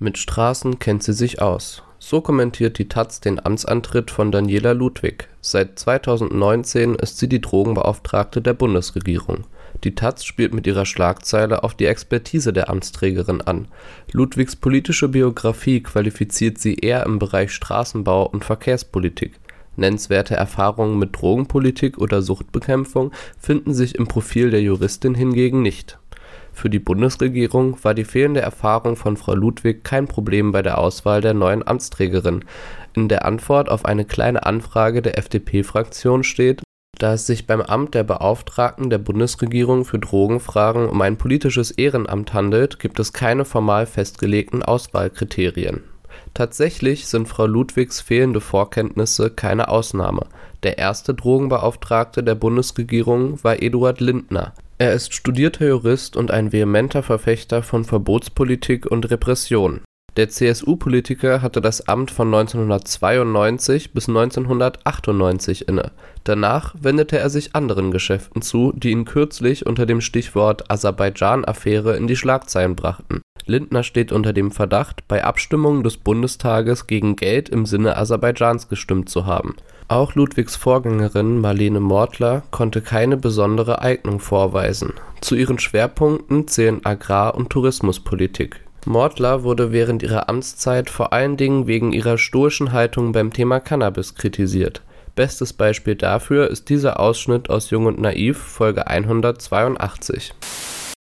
Mit Straßen kennt sie sich aus. So kommentiert die taz den Amtsantritt von Daniela Ludwig. Seit 2019 ist sie die Drogenbeauftragte der Bundesregierung. Die taz spielt mit ihrer Schlagzeile auf die Expertise der Amtsträgerin an. Ludwigs politische Biografie qualifiziert sie eher im Bereich Straßenbau und Verkehrspolitik. Nennenswerte Erfahrungen mit Drogenpolitik oder Suchtbekämpfung finden sich im Profil der Juristin hingegen nicht für die Bundesregierung war die fehlende Erfahrung von Frau Ludwig kein Problem bei der Auswahl der neuen Amtsträgerin. In der Antwort auf eine Kleine Anfrage der FDP-Fraktion steht, da es sich beim Amt der Beauftragten der Bundesregierung für Drogenfragen um ein politisches Ehrenamt handelt, gibt es keine formal festgelegten Auswahlkriterien. Tatsächlich sind Frau Ludwigs fehlende Vorkenntnisse keine Ausnahme. Der erste Drogenbeauftragte der Bundesregierung war Eduard Lindner er ist studierter Jurist und ein vehementer Verfechter von Verbotspolitik und Repression. Der CSU-Politiker hatte das Amt von 1992 bis 1998 inne. Danach wendete er sich anderen Geschäften zu, die ihn kürzlich unter dem Stichwort Aserbaidschan-Affäre in die Schlagzeilen brachten. Lindner steht unter dem Verdacht, bei Abstimmungen des Bundestages gegen Geld im Sinne Aserbaidschans gestimmt zu haben auch Ludwigs Vorgängerin Marlene Mortler konnte keine besondere Eignung vorweisen. Zu ihren Schwerpunkten zählen Agrar und Tourismuspolitik. Mortler wurde während ihrer Amtszeit vor allen Dingen wegen ihrer stoischen Haltung beim Thema Cannabis kritisiert. Bestes Beispiel dafür ist dieser Ausschnitt aus Jung und Naiv, Folge 182.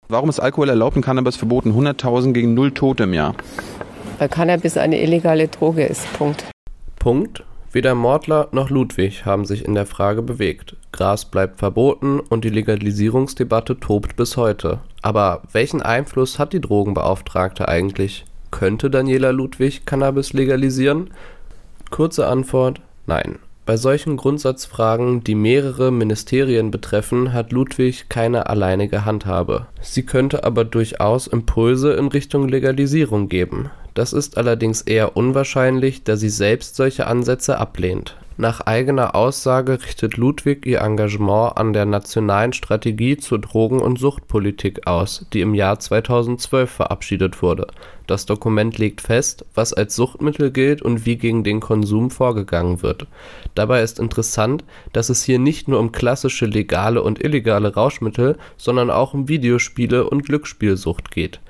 Warum ist Alkohol erlaubt und Cannabis verboten? 100.000 gegen 0 Tote im Jahr. Weil Cannabis eine illegale Droge ist. Punkt. Punkt. Weder Mortler noch Ludwig haben sich in der Frage bewegt. Gras bleibt verboten und die Legalisierungsdebatte tobt bis heute. Aber welchen Einfluss hat die Drogenbeauftragte eigentlich? Könnte Daniela Ludwig Cannabis legalisieren? Kurze Antwort: Nein. Bei solchen Grundsatzfragen, die mehrere Ministerien betreffen, hat Ludwig keine alleinige Handhabe. Sie könnte aber durchaus Impulse in Richtung Legalisierung geben. Das ist allerdings eher unwahrscheinlich, da sie selbst solche Ansätze ablehnt. Nach eigener Aussage richtet Ludwig ihr Engagement an der Nationalen Strategie zur Drogen und Suchtpolitik aus, die im Jahr 2012 verabschiedet wurde. Das Dokument legt fest, was als Suchtmittel gilt und wie gegen den Konsum vorgegangen wird. Dabei ist interessant, dass es hier nicht nur um klassische legale und illegale Rauschmittel, sondern auch um Videospiele und Glücksspielsucht geht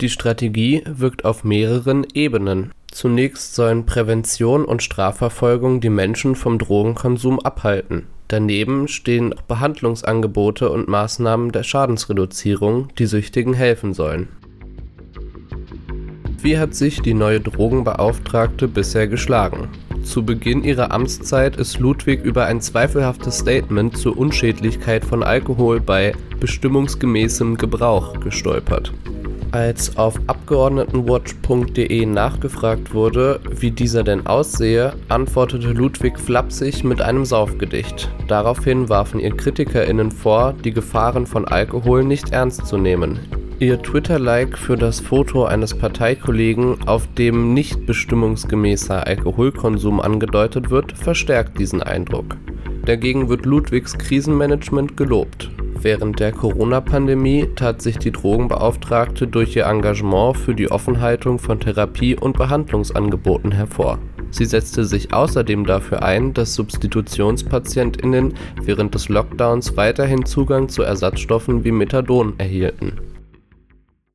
die Strategie wirkt auf mehreren Ebenen. Zunächst sollen Prävention und Strafverfolgung die Menschen vom Drogenkonsum abhalten. Daneben stehen Behandlungsangebote und Maßnahmen der Schadensreduzierung, die Süchtigen helfen sollen. Wie hat sich die neue Drogenbeauftragte bisher geschlagen? Zu Beginn ihrer Amtszeit ist Ludwig über ein zweifelhaftes Statement zur Unschädlichkeit von Alkohol bei bestimmungsgemäßem Gebrauch gestolpert. Als auf Abgeordnetenwatch.de nachgefragt wurde, wie dieser denn aussehe, antwortete Ludwig flapsig mit einem Saufgedicht. Daraufhin warfen ihr KritikerInnen vor, die Gefahren von Alkohol nicht ernst zu nehmen. Ihr Twitter-Like für das Foto eines Parteikollegen, auf dem nicht bestimmungsgemäßer Alkoholkonsum angedeutet wird, verstärkt diesen Eindruck. Dagegen wird Ludwigs Krisenmanagement gelobt. Während der Corona-Pandemie tat sich die Drogenbeauftragte durch ihr Engagement für die Offenhaltung von Therapie und Behandlungsangeboten hervor. Sie setzte sich außerdem dafür ein, dass SubstitutionspatientInnen während des Lockdowns weiterhin Zugang zu Ersatzstoffen wie Methadon erhielten